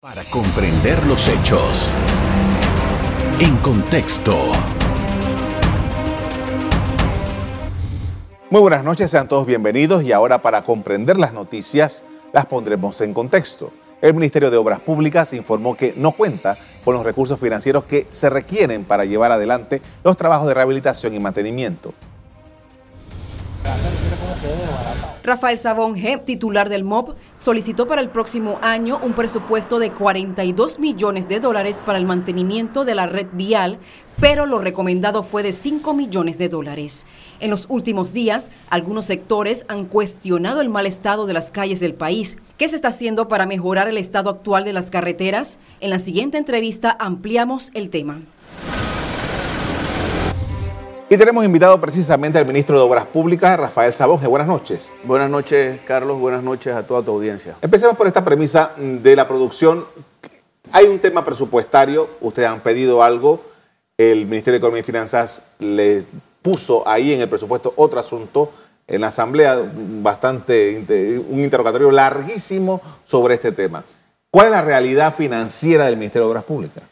Para comprender los hechos. En contexto. Muy buenas noches, sean todos bienvenidos y ahora para comprender las noticias las pondremos en contexto. El Ministerio de Obras Públicas informó que no cuenta con los recursos financieros que se requieren para llevar adelante los trabajos de rehabilitación y mantenimiento. Rafael Sabón G., titular del MOB, solicitó para el próximo año un presupuesto de 42 millones de dólares para el mantenimiento de la red vial, pero lo recomendado fue de 5 millones de dólares. En los últimos días, algunos sectores han cuestionado el mal estado de las calles del país. ¿Qué se está haciendo para mejorar el estado actual de las carreteras? En la siguiente entrevista ampliamos el tema. Y tenemos invitado precisamente al ministro de Obras Públicas, Rafael Sabonge. Buenas noches. Buenas noches, Carlos. Buenas noches a toda tu audiencia. Empecemos por esta premisa de la producción. Hay un tema presupuestario, ustedes han pedido algo, el Ministerio de Economía y Finanzas le puso ahí en el presupuesto otro asunto, en la Asamblea bastante, un interrogatorio larguísimo sobre este tema. ¿Cuál es la realidad financiera del Ministerio de Obras Públicas?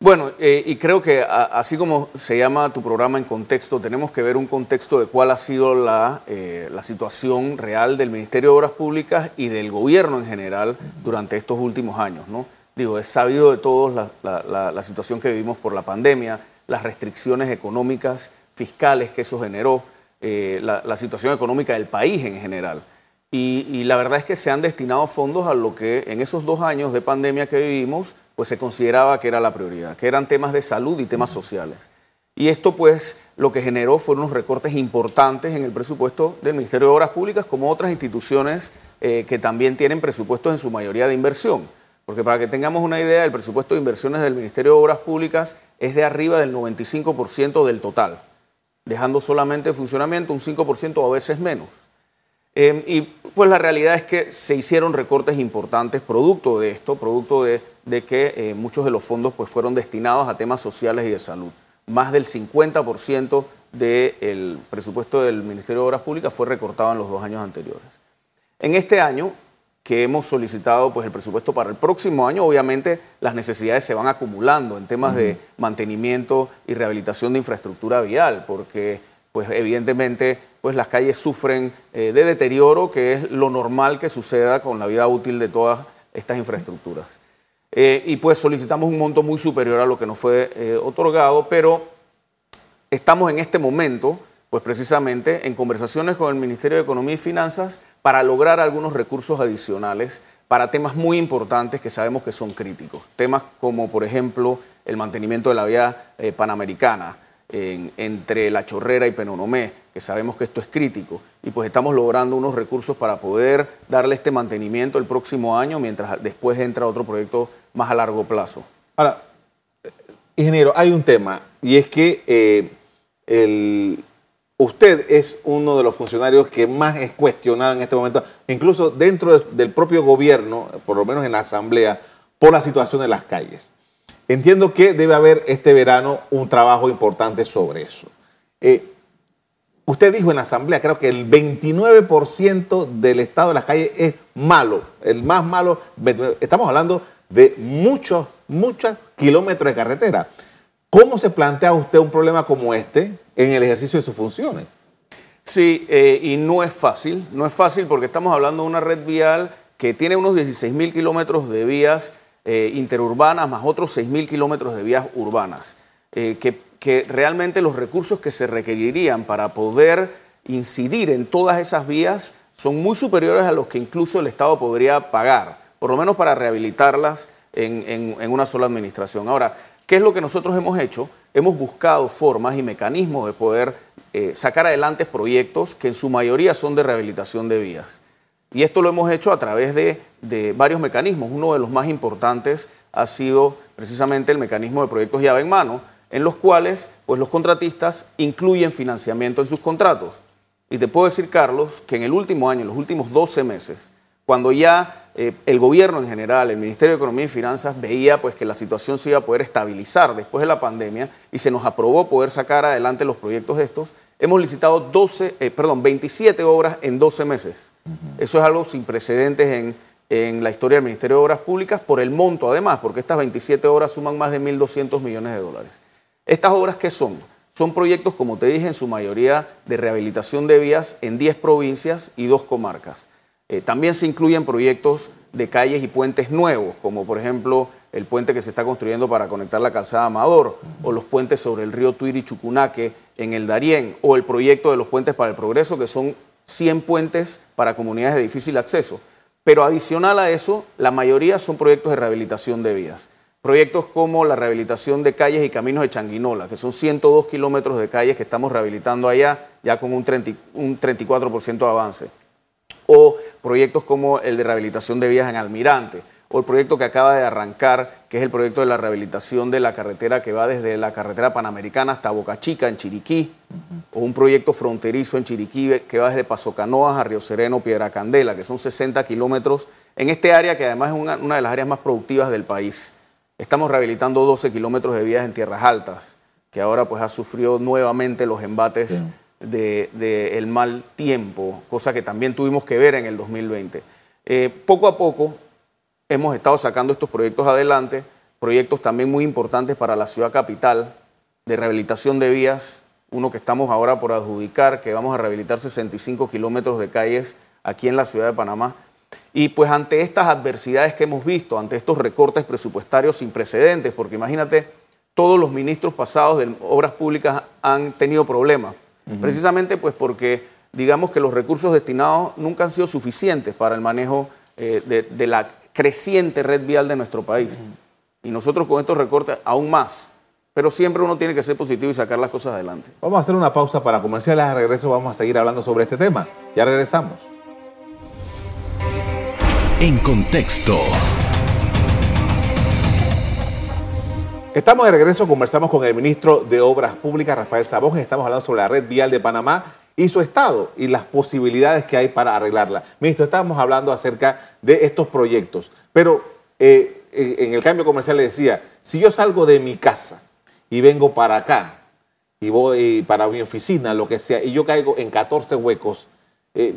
Bueno, eh, y creo que así como se llama tu programa en contexto, tenemos que ver un contexto de cuál ha sido la, eh, la, situación real del Ministerio de Obras Públicas y del gobierno en general durante estos últimos años. ¿no? Digo, es sabido de todos la, situación que vivimos por la pandemia, las restricciones económicas, fiscales que eso generó, eh, la, situación económica del país en general. Y la verdad es que se han destinado fondos a lo que en esos dos años de pandemia que vivimos, pues se consideraba que era la prioridad, que eran temas de salud y temas sociales. Y esto pues lo que generó fueron unos recortes importantes en el presupuesto del Ministerio de Obras Públicas, como otras instituciones eh, que también tienen presupuestos en su mayoría de inversión. Porque para que tengamos una idea, el presupuesto de inversiones del Ministerio de Obras Públicas es de arriba del 95% del total, dejando solamente en funcionamiento un 5% o a veces menos. Em, y pues la realidad es que se hicieron recortes importantes producto de esto, producto de, que eh, muchos de los fondos pues fueron destinados a temas sociales y de salud. Más del 50% del presupuesto del Ministerio de Obras Públicas fue recortado en los dos años anteriores. En este año que hemos solicitado pues el presupuesto para el próximo año, obviamente las necesidades se van acumulando en temas de mantenimiento y rehabilitación de infraestructura vial, porque pues evidentemente pues las calles sufren eh, de deterioro, que es lo normal que suceda con la vida útil de todas estas infraestructuras. Eh, y pues solicitamos un monto muy superior a lo que nos fue eh, otorgado, pero estamos en este momento, pues precisamente en conversaciones con el Ministerio de Economía y Finanzas para lograr algunos recursos adicionales para temas muy importantes que sabemos que son críticos. Temas como, por ejemplo, el mantenimiento de la vía panamericana, entre La Chorrera y Penonomé, que sabemos que esto es crítico, y pues estamos logrando unos recursos para poder darle este mantenimiento el próximo año, mientras después entra otro proyecto más a largo plazo. Ahora, ingeniero, hay un tema, y es que eh, usted es uno de los funcionarios que más es cuestionado en este momento, incluso dentro del propio gobierno, por lo menos en la Asamblea, por la situación de las calles. Entiendo que debe haber este verano un trabajo importante sobre eso. Eh, usted dijo en la asamblea, creo que el 29% del estado de las calles es malo, el más malo. Estamos hablando de muchos, muchos kilómetros de carretera. ¿Cómo se plantea usted un problema como este en el ejercicio de sus funciones? Sí, eh, y no es fácil, no es fácil porque estamos hablando de una red vial que tiene unos 16 mil kilómetros de vías eh, interurbanas más otros 6.000 kilómetros de vías urbanas, eh, que, que realmente los recursos que se requerirían para poder incidir en todas esas vías son muy superiores a los que incluso el Estado podría pagar, por lo menos para rehabilitarlas en, en, una sola administración. Ahora, ¿qué es lo que nosotros hemos hecho? Hemos buscado formas y mecanismos de poder eh, sacar adelante proyectos que en su mayoría son de rehabilitación de vías. Y esto lo hemos hecho a través de, varios mecanismos. Uno de los más importantes ha sido precisamente el mecanismo de proyectos llave en mano, en los cuales pues, los contratistas incluyen financiamiento en sus contratos. Y te puedo decir, Carlos, que en el último año, en los últimos 12 meses, cuando ya eh, el gobierno en general, el Ministerio de Economía y Finanzas, veía pues, que la situación se iba a poder estabilizar después de la pandemia y se nos aprobó poder sacar adelante los proyectos estos, hemos licitado 12, eh, perdón, 27 obras en 12 meses. Eso es algo sin precedentes en, en la historia del Ministerio de Obras Públicas por el monto además, porque estas 27 obras suman más de 1.200 millones de dólares. ¿Estas obras qué son? Son proyectos, como te dije, en su mayoría de rehabilitación de vías en 10 provincias y dos comarcas. Eh, también se incluyen proyectos de calles y puentes nuevos, como por ejemplo el puente que se está construyendo para conectar la calzada Amador, o los puentes sobre el río Tuiri Chucunaque en el Darién, o el proyecto de los puentes para el progreso, que son 100 puentes para comunidades de difícil acceso. Pero adicional a eso, la mayoría son proyectos de rehabilitación de vías. Proyectos como la rehabilitación de calles y caminos de Changuinola, que son 102 kilómetros de calles que estamos rehabilitando allá, ya con un, 34% de avance. O proyectos como el de rehabilitación de vías en Almirante, o el proyecto que acaba de arrancar, que es el proyecto de la rehabilitación de la carretera que va desde la carretera panamericana hasta Boca Chica, en Chiriquí, o un proyecto fronterizo en Chiriquí que va desde Paso Canoas a Río Sereno, Piedra Candela, que son 60 kilómetros en este área que además es una, una de las áreas más productivas del país. Estamos rehabilitando 12 kilómetros de vías en tierras altas, que ahora pues ha sufrido nuevamente los embates del mal tiempo, cosa que también tuvimos que ver en el 2020. Eh, poco a poco hemos estado sacando estos proyectos adelante, proyectos también muy importantes para la ciudad capital, de rehabilitación de vías, uno que estamos ahora por adjudicar, que vamos a rehabilitar 65 kilómetros de calles aquí en la ciudad de Panamá, y pues ante estas adversidades que hemos visto, ante estos recortes presupuestarios sin precedentes, porque imagínate, todos los ministros pasados de obras públicas han tenido problemas, precisamente pues porque digamos que los recursos destinados nunca han sido suficientes para el manejo eh, de, la creciente red vial de nuestro país. Y nosotros con estos recortes aún más. Pero siempre uno tiene que ser positivo y sacar las cosas adelante. Vamos a hacer una pausa para comerciales. A regreso vamos a seguir hablando sobre este tema. Ya regresamos. En contexto. Estamos de regreso, conversamos con el ministro de Obras Públicas, Rafael Sabón, estamos hablando sobre la red vial de Panamá y su estado y las posibilidades que hay para arreglarla. Ministro, estábamos hablando acerca de estos proyectos, pero eh, en el cambio comercial le decía, si yo salgo de mi casa y vengo para acá y voy para mi oficina, lo que sea, y yo caigo en 14 huecos, eh,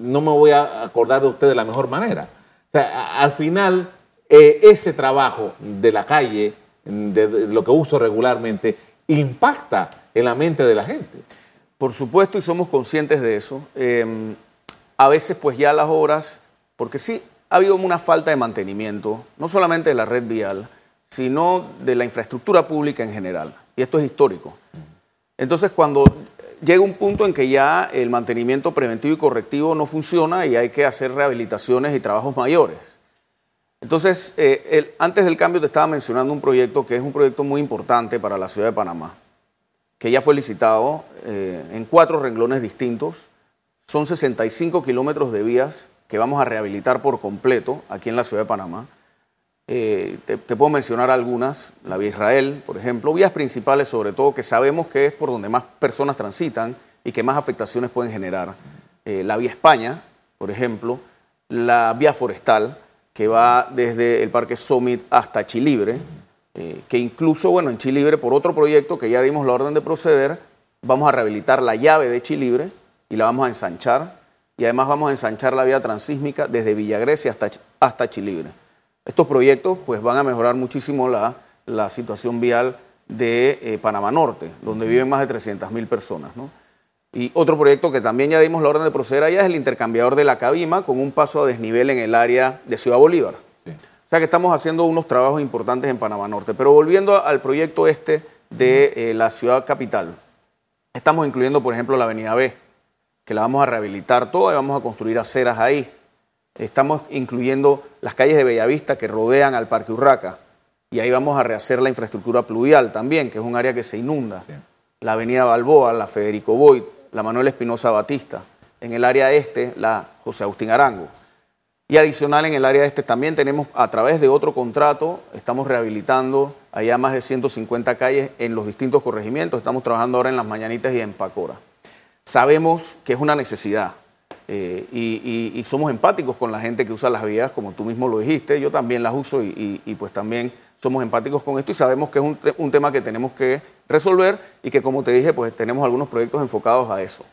no me voy a acordar de usted de la mejor manera. Al final, eh, ese trabajo de la calle, de, lo que uso regularmente, impacta en la mente de la gente. Por supuesto, y somos conscientes de eso. Em, a veces, pues ya las horas, porque sí, ha habido una falta de mantenimiento, no solamente de la red vial, sino de la infraestructura pública en general. Y esto es histórico. Entonces, cuando llega un punto en que ya el mantenimiento preventivo y correctivo no funciona y hay que hacer rehabilitaciones y trabajos mayores. Entonces, eh, antes del cambio te estaba mencionando un proyecto que es un proyecto muy importante para la ciudad de Panamá, que ya fue licitado eh, en cuatro renglones distintos. Son 65 kilómetros de vías que vamos a rehabilitar por completo aquí en la ciudad de Panamá. Eh, te, puedo mencionar algunas, la vía Israel, por ejemplo, vías principales sobre todo que sabemos que es por donde más personas transitan y que más afectaciones pueden generar. Eh, la vía España, por ejemplo, la vía forestal, que va desde el Parque Summit hasta Chilibre, eh, que incluso, bueno, en Chilibre, por otro proyecto que ya dimos la orden de proceder, vamos a rehabilitar la llave de Chilibre y la vamos a ensanchar, y además vamos a ensanchar la vía transísmica desde Villagrecia hasta, hasta Chilibre. Estos proyectos pues, van a mejorar muchísimo la, situación vial de eh, Panamá Norte, donde viven más de 300.000 personas. Y otro proyecto que también ya dimos la orden de proceder allá es el intercambiador de la Cabima con un paso a desnivel en el área de Ciudad Bolívar. O sea que estamos haciendo unos trabajos importantes en Panamá Norte. Pero volviendo al proyecto este de eh, la ciudad capital, estamos incluyendo, por ejemplo, la Avenida B, que la vamos a rehabilitar toda y vamos a construir aceras ahí. Estamos incluyendo las calles de Bellavista que rodean al Parque Urraca. Y ahí vamos a rehacer la infraestructura pluvial también, que es un área que se inunda. La avenida Balboa, la Federico Boyd, la Manuel Espinosa Batista. En el área este, la José Agustín Arango. Y adicional en el área este también tenemos, a través de otro contrato, estamos rehabilitando allá más de 150 calles en los distintos corregimientos. Estamos trabajando ahora en Las Mañanitas y en Pacora. Sabemos que es una necesidad. Eh, y, somos empáticos con la gente que usa las vías, como tú mismo lo dijiste, yo también las uso y, pues también somos empáticos con esto y sabemos que es un, tema que tenemos que resolver y que como te dije, pues tenemos algunos proyectos enfocados a eso.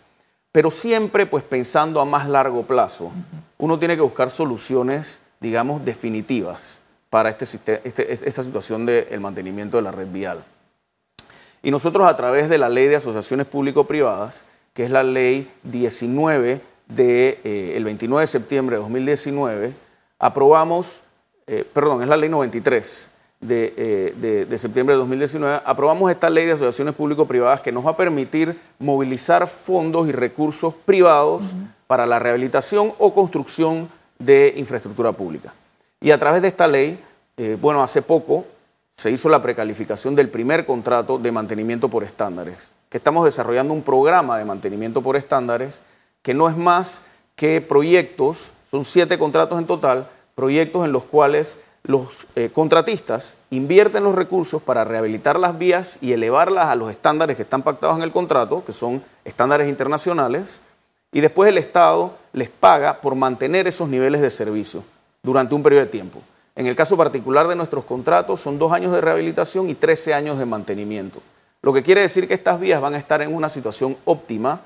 Pero siempre pues pensando a más largo plazo. Uno tiene que buscar soluciones, digamos, definitivas para este, este esta situación del mantenimiento de la red vial. Y nosotros a través de la ley de asociaciones público-privadas, que es la ley 19 del de, 29 eh, de septiembre de 2019, aprobamos, eh, perdón, es la ley 93 eh, de, septiembre de 2019, aprobamos esta ley de asociaciones público-privadas que nos va a permitir movilizar fondos y recursos privados para la rehabilitación o construcción de infraestructura pública. Y a través de esta ley, bueno, hace poco se hizo la precalificación del primer contrato de mantenimiento por estándares, que estamos desarrollando un programa de mantenimiento por estándares que no es más que proyectos, son siete contratos en total, proyectos en los cuales los eh, contratistas invierten los recursos para rehabilitar las vías y elevarlas a los estándares que están pactados en el contrato, que son estándares internacionales, y después el Estado les paga por mantener esos niveles de servicio durante un periodo de tiempo. En el caso particular de nuestros contratos son dos años de rehabilitación y 13 años de mantenimiento. Lo que quiere decir que estas vías van a estar en una situación óptima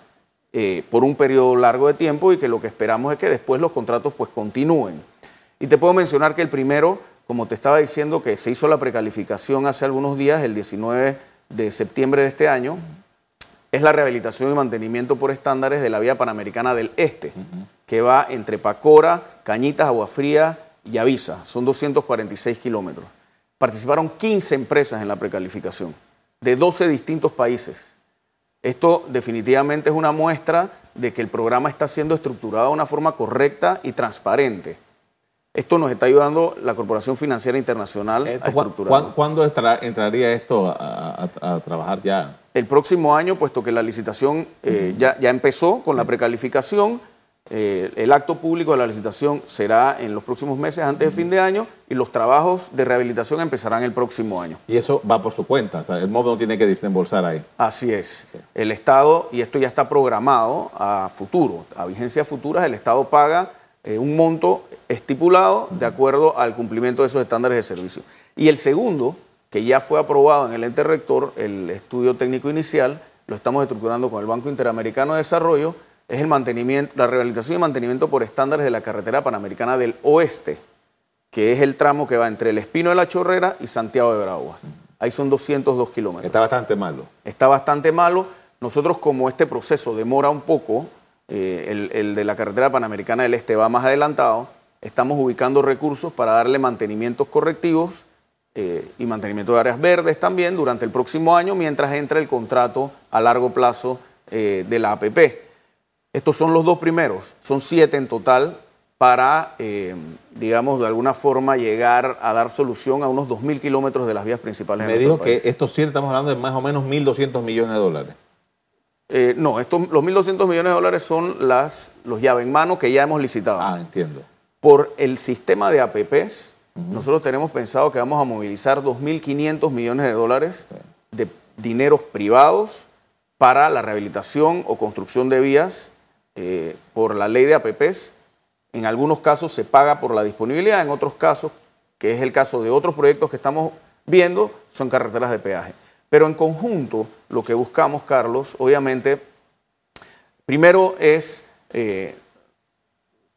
eh, por un periodo largo de tiempo y que lo que esperamos es que después los contratos pues continúen. Y te puedo mencionar que el primero, como te estaba diciendo, que se hizo la precalificación hace algunos días, el 19 de septiembre de este año, es la rehabilitación y mantenimiento por estándares de la vía panamericana del Este, que va entre Pacora, Cañitas, Agua Fría y Avisa, son 246 kilómetros. Participaron 15 empresas en la precalificación, de 12 distintos países. Esto definitivamente es una muestra de que el programa está siendo estructurado de una forma correcta y transparente. Esto nos está ayudando la Corporación Financiera Internacional a estructurar. ¿Cuándo entraría esto a, trabajar ya? El próximo año, puesto que la licitación eh, ya, ya, empezó con la precalificación, eh, el acto público de la licitación será en los próximos meses antes de fin de año y los trabajos de rehabilitación empezarán el próximo año. Y eso va por su cuenta, el MOB no tiene que desembolsar ahí. Así es. El Estado, y esto ya está programado a futuro, a vigencia futura, el Estado paga eh, un monto estipulado de acuerdo al cumplimiento de esos estándares de servicio. Y el segundo, que ya fue aprobado en el ente rector, el estudio técnico inicial, lo estamos estructurando con el Banco Interamericano de Desarrollo, es el mantenimiento, la rehabilitación y mantenimiento por estándares de la carretera panamericana del oeste, que es el tramo que va entre el Espino de la Chorrera y Santiago de Veraguas. Ahí son 202 kilómetros. Está bastante malo. Está bastante malo. Nosotros como este proceso demora un poco, eh, el, de la carretera panamericana del este va más adelantado, estamos ubicando recursos para darle mantenimientos correctivos eh, y mantenimiento de áreas verdes también durante el próximo año mientras entra el contrato a largo plazo eh, de la APP. Estos son los dos primeros, son siete en total para, eh, digamos, de alguna forma llegar a dar solución a unos 2.000 kilómetros de las vías principales. Me dijo que estos siete estamos hablando de más o menos 1.200 millones de dólares. Eh, no, estos, los 1.200 millones de dólares son las, los llaves en mano que ya hemos licitado. Ah, entiendo. Por el sistema de APPs, nosotros tenemos pensado que vamos a movilizar 2.500 millones de dólares de dineros privados para la rehabilitación o construcción de vías eh, por la ley de APPs. En algunos casos se paga por la disponibilidad, en otros casos, que es el caso de otros proyectos que estamos viendo, son carreteras de peaje. Pero en conjunto, lo que buscamos, Carlos, obviamente, primero es eh,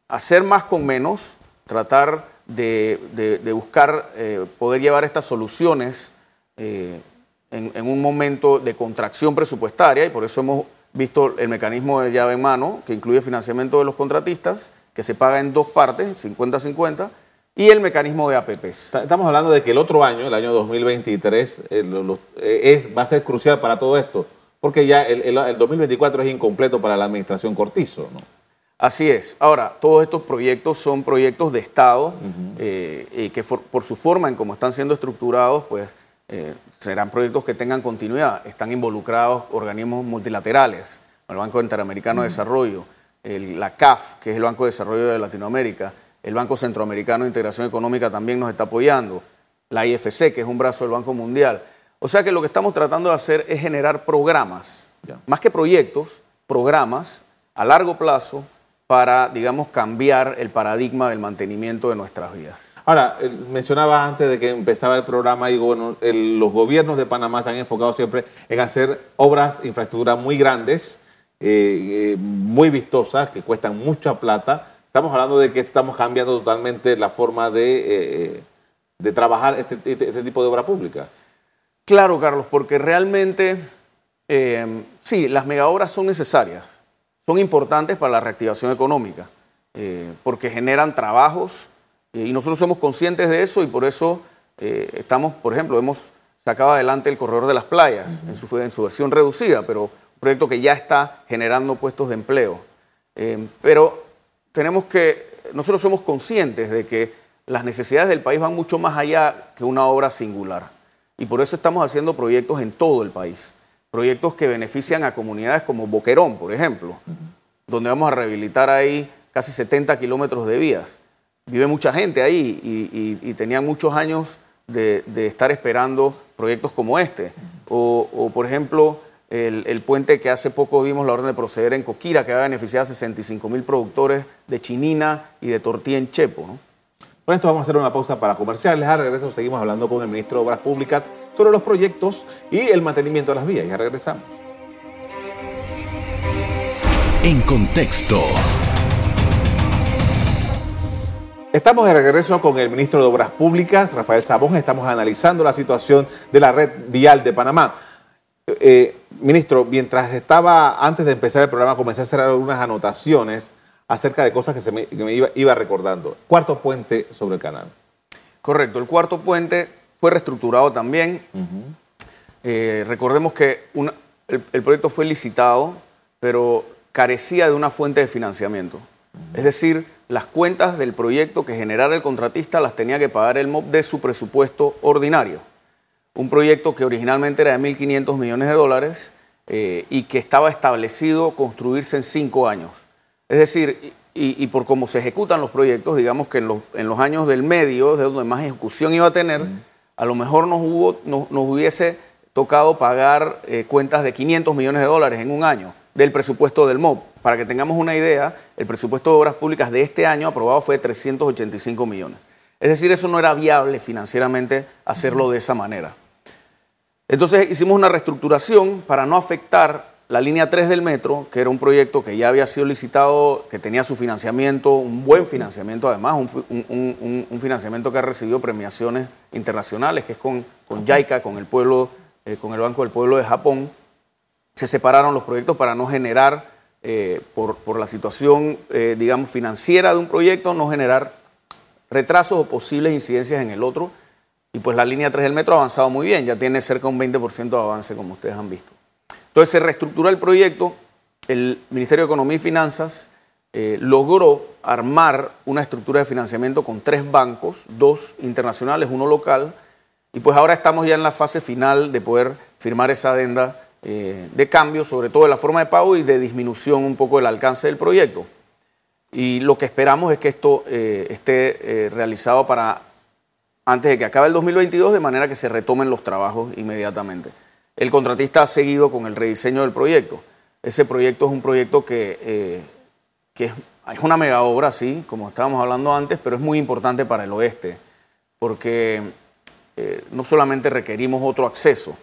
hacer más con menos, tratar de, buscar eh, poder llevar estas soluciones en, en, un momento de contracción presupuestaria y por eso hemos visto el mecanismo de llave en mano, que incluye financiamiento de los contratistas, que se paga en dos partes, 50-50, y el mecanismo de APPs. Estamos hablando de que el otro año, el año 2023, eh, es, va a ser crucial para todo esto, porque ya el, 2024 es incompleto para la administración Cortizo, ¿no? Así es. Ahora, todos estos proyectos son proyectos de Estado eh, y que por, su forma en cómo están siendo estructurados, pues eh, serán proyectos que tengan continuidad. Están involucrados organismos multilaterales, el Banco Interamericano de Desarrollo, la CAF, que es el Banco de Desarrollo de Latinoamérica, el Banco Centroamericano de Integración Económica también nos está apoyando, la IFC, que es un brazo del Banco Mundial. O sea que lo que estamos tratando de hacer es generar programas, más que proyectos, programas a largo plazo para, digamos, cambiar el paradigma del mantenimiento de nuestras vías. Ahora, mencionaba antes de que empezaba el programa, y bueno, los gobiernos de Panamá se han enfocado siempre en hacer obras, infraestructura muy grandes, eh, eh, muy vistosas, que cuestan mucha plata. Estamos hablando de que estamos cambiando totalmente la forma de, de trabajar este, este, este, tipo de obra pública. Claro, Carlos, porque realmente sí, las megaobras son necesarias, son importantes para la reactivación económica, porque generan trabajos y nosotros somos conscientes de eso y por eso estamos, por ejemplo, hemos sacado adelante el corredor de las playas en, su, versión reducida, pero proyecto que ya está generando puestos de empleo. Eh, pero tenemos que, nosotros somos conscientes de que las necesidades del país van mucho más allá que una obra singular. Y por eso estamos haciendo proyectos en todo el país. Proyectos que benefician a comunidades como Boquerón, por ejemplo, donde vamos a rehabilitar ahí casi 70 kilómetros de vías. Vive mucha gente ahí y, tenían muchos años de, estar esperando proyectos como este. O, o por ejemplo, el, puente que hace poco dimos la orden de proceder en Coquira, que va a beneficiar a 65 mil productores de chinina y de tortilla en Chepo. ¿no? Con esto vamos a hacer una pausa para comerciales. A regreso seguimos hablando con el ministro de Obras Públicas sobre los proyectos y el mantenimiento de las vías. Ya regresamos. En contexto. Estamos de regreso con el ministro de Obras Públicas, Rafael Sabón. Estamos analizando la situación de la red vial de Panamá. Eh, ministro, mientras estaba, antes de empezar el programa, comencé a hacer algunas anotaciones acerca de cosas que, se me, iba, recordando. Cuarto puente sobre el canal. Correcto, el cuarto puente fue reestructurado también. Eh, recordemos que el, proyecto fue licitado, pero carecía de una fuente de financiamiento. Es decir, las cuentas del proyecto que generara el contratista las tenía que pagar el MOB de su presupuesto ordinario un proyecto que originalmente era de 1.500 millones de dólares eh, y que estaba establecido construirse en cinco años. Es decir, y, por cómo se ejecutan los proyectos, digamos que en los, años del medio, de donde más ejecución iba a tener, a lo mejor nos, hubo, nos, hubiese tocado pagar eh, cuentas de 500 millones de dólares en un año del presupuesto del MOB. Para que tengamos una idea, el presupuesto de obras públicas de este año aprobado fue de 385 millones. Es decir, eso no era viable financieramente hacerlo de esa manera. Entonces hicimos una reestructuración para no afectar la línea 3 del metro, que era un proyecto que ya había sido licitado, que tenía su financiamiento, un buen financiamiento además, un, financiamiento que ha recibido premiaciones internacionales, que es con, con JICA, con el pueblo, eh, con el Banco del Pueblo de Japón. Se separaron los proyectos para no generar, eh, por, la situación, eh, digamos, financiera de un proyecto, no generar retrasos o posibles incidencias en el otro y pues la línea 3 del metro ha avanzado muy bien, ya tiene cerca de un 20% de avance, como ustedes han visto. Entonces se reestructura el proyecto, el Ministerio de Economía y Finanzas eh, logró armar una estructura de financiamiento con tres bancos, dos internacionales, uno local, y pues ahora estamos ya en la fase final de poder firmar esa adenda eh, de cambio, sobre todo de la forma de pago y de disminución un poco del alcance del proyecto. Y lo que esperamos es que esto eh, esté realizado para antes de que acabe el 2022, de manera que se retomen los trabajos inmediatamente. El contratista ha seguido con el rediseño del proyecto. Ese proyecto es un proyecto que, eh, es, una mega obra, sí, como estábamos hablando antes, pero es muy importante para el oeste, porque eh, no solamente requerimos otro acceso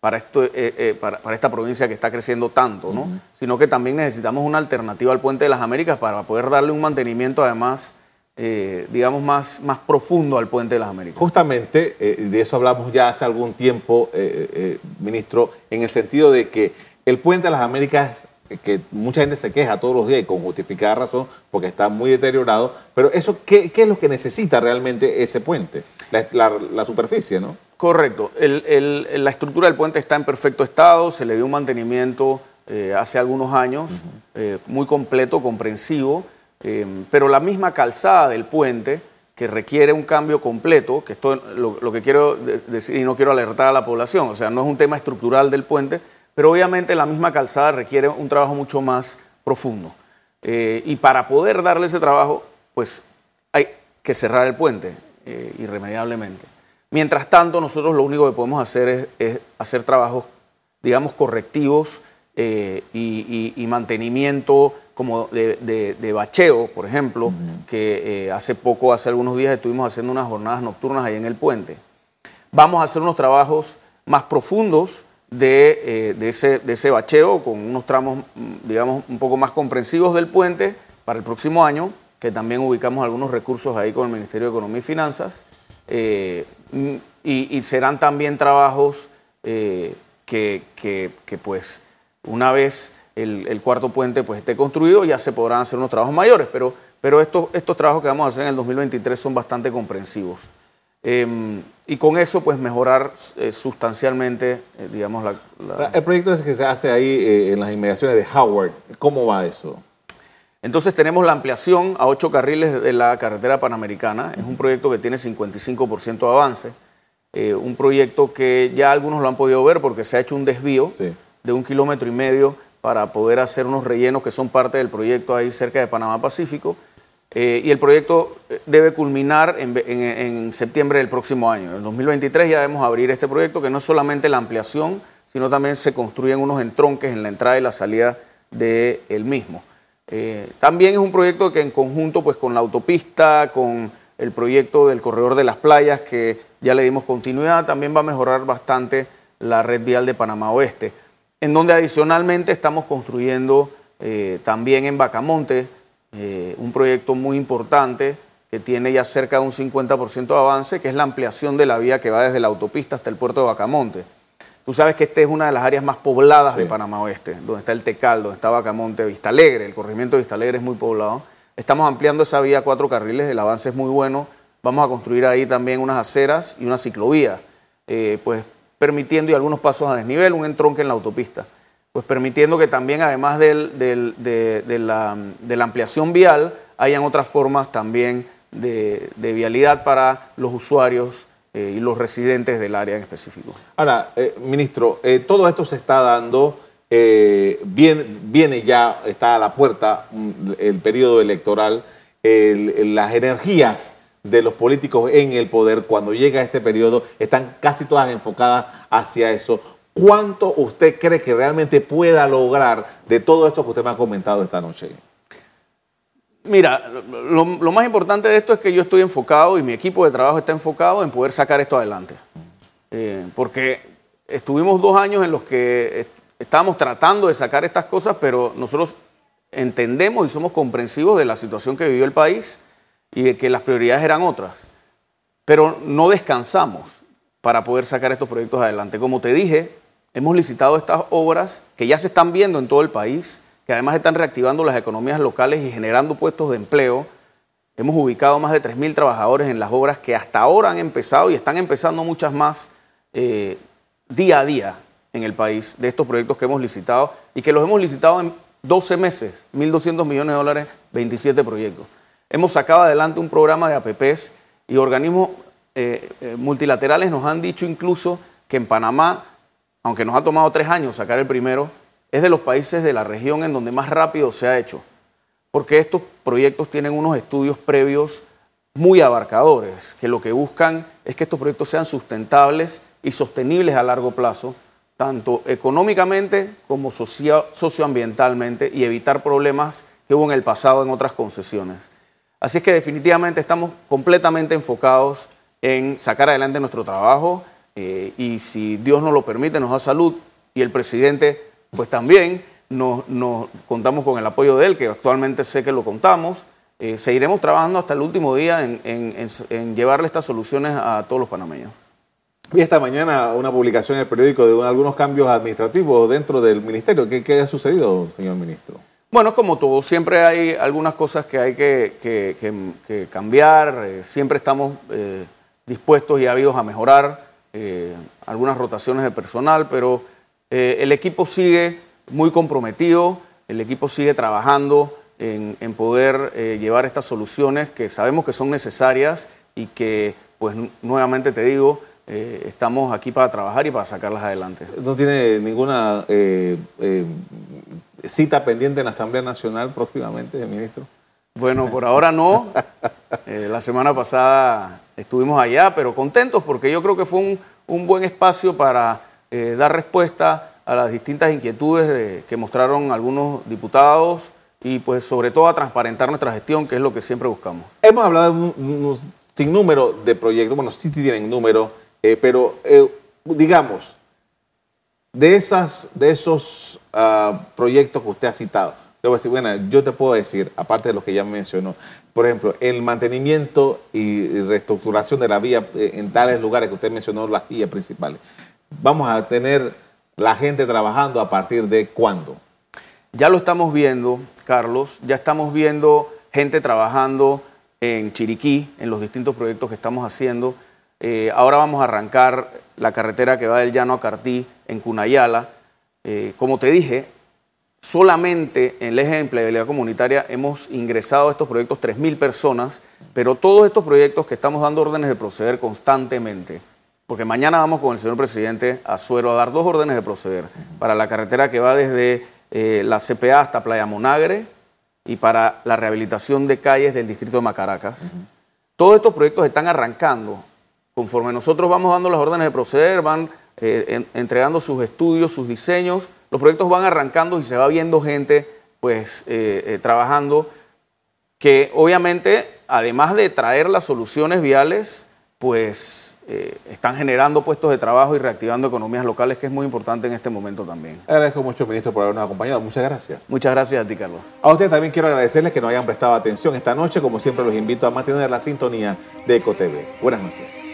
para, esto, eh, para, esta provincia que está creciendo tanto, sino que también necesitamos una alternativa al Puente de las Américas para poder darle un mantenimiento además eh, digamos, más, más profundo al puente de las Américas. Justamente, eh, de eso hablamos ya hace algún tiempo, eh, ministro, en el sentido de que el puente de las Américas, que mucha gente se queja todos los días y con justificada razón, porque está muy deteriorado, pero eso, ¿qué, es lo que necesita realmente ese puente? La, superficie, ¿no? Correcto. la estructura del puente está en perfecto estado, se le dio un mantenimiento hace algunos años, muy completo, comprensivo Em, pero la misma calzada del puente, que requiere un cambio completo, que esto lo, lo que quiero decir y no quiero alertar a la población, o sea, no es un tema estructural del puente, pero obviamente la misma calzada requiere un trabajo mucho más profundo. Eh, y para poder darle ese trabajo, pues hay que cerrar el puente eh, irremediablemente. Mientras tanto, nosotros lo único que podemos hacer es, hacer trabajos, digamos, correctivos eh, y mantenimiento como de, bacheo, por ejemplo, que eh, hace poco, hace algunos días estuvimos haciendo unas jornadas nocturnas ahí en el puente. Vamos a hacer unos trabajos más profundos de, de, ese, de ese bacheo con unos tramos, digamos, un poco más comprensivos del puente para el próximo año, que también ubicamos algunos recursos ahí con el Ministerio de Economía y Finanzas. Y, serán también trabajos que, que, que, pues, una vez el, cuarto puente pues, esté construido, ya se podrán hacer unos trabajos mayores, pero, pero estos, estos trabajos que vamos a hacer en el 2023 son bastante comprensivos. Em, y con eso, pues mejorar eh, sustancialmente, eh, digamos, la, El proyecto que se hace ahí eh, en las inmediaciones de Howard, ¿cómo va eso? Entonces tenemos la ampliación a ocho carriles de la carretera panamericana. Es un proyecto que tiene 55% de avance. un proyecto que ya algunos lo han podido ver porque se ha hecho un desvío de un kilómetro y medio para poder hacer unos rellenos que son parte del proyecto ahí cerca de Panamá Pacífico. Eh, y el proyecto eh, debe culminar en, septiembre del próximo año. En 2023 ya debemos abrir este proyecto, que no es solamente la ampliación, sino también se construyen unos entronques en la entrada y la salida del el mismo. Eh, también es un proyecto que en conjunto pues, con la autopista, con el proyecto del corredor de las playas, que ya le dimos continuidad, también va a mejorar bastante la red vial de Panamá Oeste en donde adicionalmente estamos construyendo eh, también en Bacamonte eh, un proyecto muy importante que tiene ya cerca de un 50% de avance, que es la ampliación de la vía que va desde la autopista hasta el puerto de Bacamonte. Tú sabes que esta es una de las áreas más pobladas de Panamá Oeste, donde está el Tecal, donde está Bacamonte, Vista Alegre, el corregimiento de Vista Alegre es muy poblado. Estamos ampliando esa vía a cuatro carriles, el avance es muy bueno. Vamos a construir ahí también unas aceras y una ciclovía. Eh, pues permitiendo y algunos pasos a desnivel, un entronque en la autopista, pues permitiendo que también además de, la, ampliación vial hayan otras formas también de, vialidad para los usuarios eh, y los residentes del área en específico. Ahora, eh, ministro, eh, todo esto se está dando, viene, viene, ya, está a la puerta mm, el periodo electoral, las energías de los políticos en el poder cuando llega este periodo están casi todas enfocadas hacia eso. ¿Cuánto usted cree que realmente pueda lograr de todo esto que usted me ha comentado esta noche? Mira, lo, más importante de esto es que yo estoy enfocado y mi equipo de trabajo está enfocado en poder sacar esto adelante. Eh, porque estuvimos dos años en los que estábamos tratando de sacar estas cosas, pero nosotros entendemos y somos comprensivos de la situación que vivió el país y de que las prioridades eran otras. Pero no descansamos para poder sacar estos proyectos adelante. Como te dije, hemos licitado estas obras que ya se están viendo en todo el país, que además están reactivando las economías locales y generando puestos de empleo. Hemos ubicado más de 3.000 trabajadores en las obras que hasta ahora han empezado y están empezando muchas más eh, día a día en el país de estos proyectos que hemos licitado y que los hemos licitado en 12 meses, 1.200 millones de dólares, 27 proyectos. Hemos sacado adelante un programa de APPs y organismos eh, eh, multilaterales nos han dicho incluso que en Panamá, aunque nos ha tomado tres años sacar el primero, es de los países de la región en donde más rápido se ha hecho, porque estos proyectos tienen unos estudios previos muy abarcadores, que lo que buscan es que estos proyectos sean sustentables y sostenibles a largo plazo, tanto económicamente como socioambientalmente, y evitar problemas que hubo en el pasado en otras concesiones. Así es que definitivamente estamos completamente enfocados en sacar adelante nuestro trabajo eh, y si Dios nos lo permite, nos da salud y el presidente pues también nos, contamos con el apoyo de él, que actualmente sé que lo contamos. Eh, seguiremos trabajando hasta el último día en, llevarle estas soluciones a todos los panameños. Vi esta mañana una publicación en el periódico de algunos cambios administrativos dentro del ministerio. ¿Qué, qué ha sucedido, señor ministro? Bueno, como todo, siempre hay algunas cosas que hay que, cambiar, eh, siempre estamos eh, dispuestos y habidos a mejorar, eh, algunas rotaciones de personal, pero el equipo sigue muy comprometido, el equipo sigue trabajando en, en poder llevar estas soluciones que sabemos que son necesarias y que, pues nuevamente te digo, estamos aquí para trabajar y para sacarlas adelante. ¿No tiene ninguna cita pendiente en la Asamblea Nacional próximamente, ministro? Bueno, por ahora no. Eh, la semana pasada estuvimos allá, pero contentos porque yo creo que fue un, buen espacio para eh, dar respuesta a las distintas inquietudes que mostraron algunos diputados y pues sobre todo a transparentar nuestra gestión, que es lo que siempre buscamos. Hemos hablado de un, sinnúmero de proyectos, bueno, sí tienen número, eh, pero digamos, de, esas, de esos ah, proyectos que usted ha citado, le voy a decir, bueno, yo te puedo decir, aparte de lo que ya mencionó, por ejemplo, el mantenimiento y reestructuración de la vía eh, en tales lugares que usted mencionó, las vías principales. Vamos a tener la gente trabajando a partir de cuándo? Ya lo estamos viendo, Carlos, ya estamos viendo gente trabajando en Chiriquí, en los distintos proyectos que estamos haciendo. Eh, ahora vamos a arrancar la carretera que va del Llano a Cartí en Cunayala. Eh, como te dije, solamente en el eje de empleabilidad comunitaria hemos ingresado a estos proyectos 3.000 personas, pero todos estos proyectos que estamos dando órdenes de proceder constantemente, porque mañana vamos con el señor presidente Azuero a dar dos órdenes de proceder para la carretera que va desde eh, la CPA hasta Playa Monagre y para la rehabilitación de calles del distrito de Macaracas. Todos estos proyectos están arrancando. Conforme nosotros vamos dando las órdenes de proceder, van eh, entregando sus estudios, sus diseños, los proyectos van arrancando y se va viendo gente pues eh, trabajando que obviamente, además de traer las soluciones viales, pues eh, están generando puestos de trabajo y reactivando economías locales, que es muy importante en este momento también. Agradezco mucho, ministro, por habernos acompañado. Muchas gracias. Muchas gracias a ti, Carlos. A usted también quiero agradecerles que nos hayan prestado atención esta noche. Como siempre, los invito a mantener la sintonía de EcoTV. Buenas noches.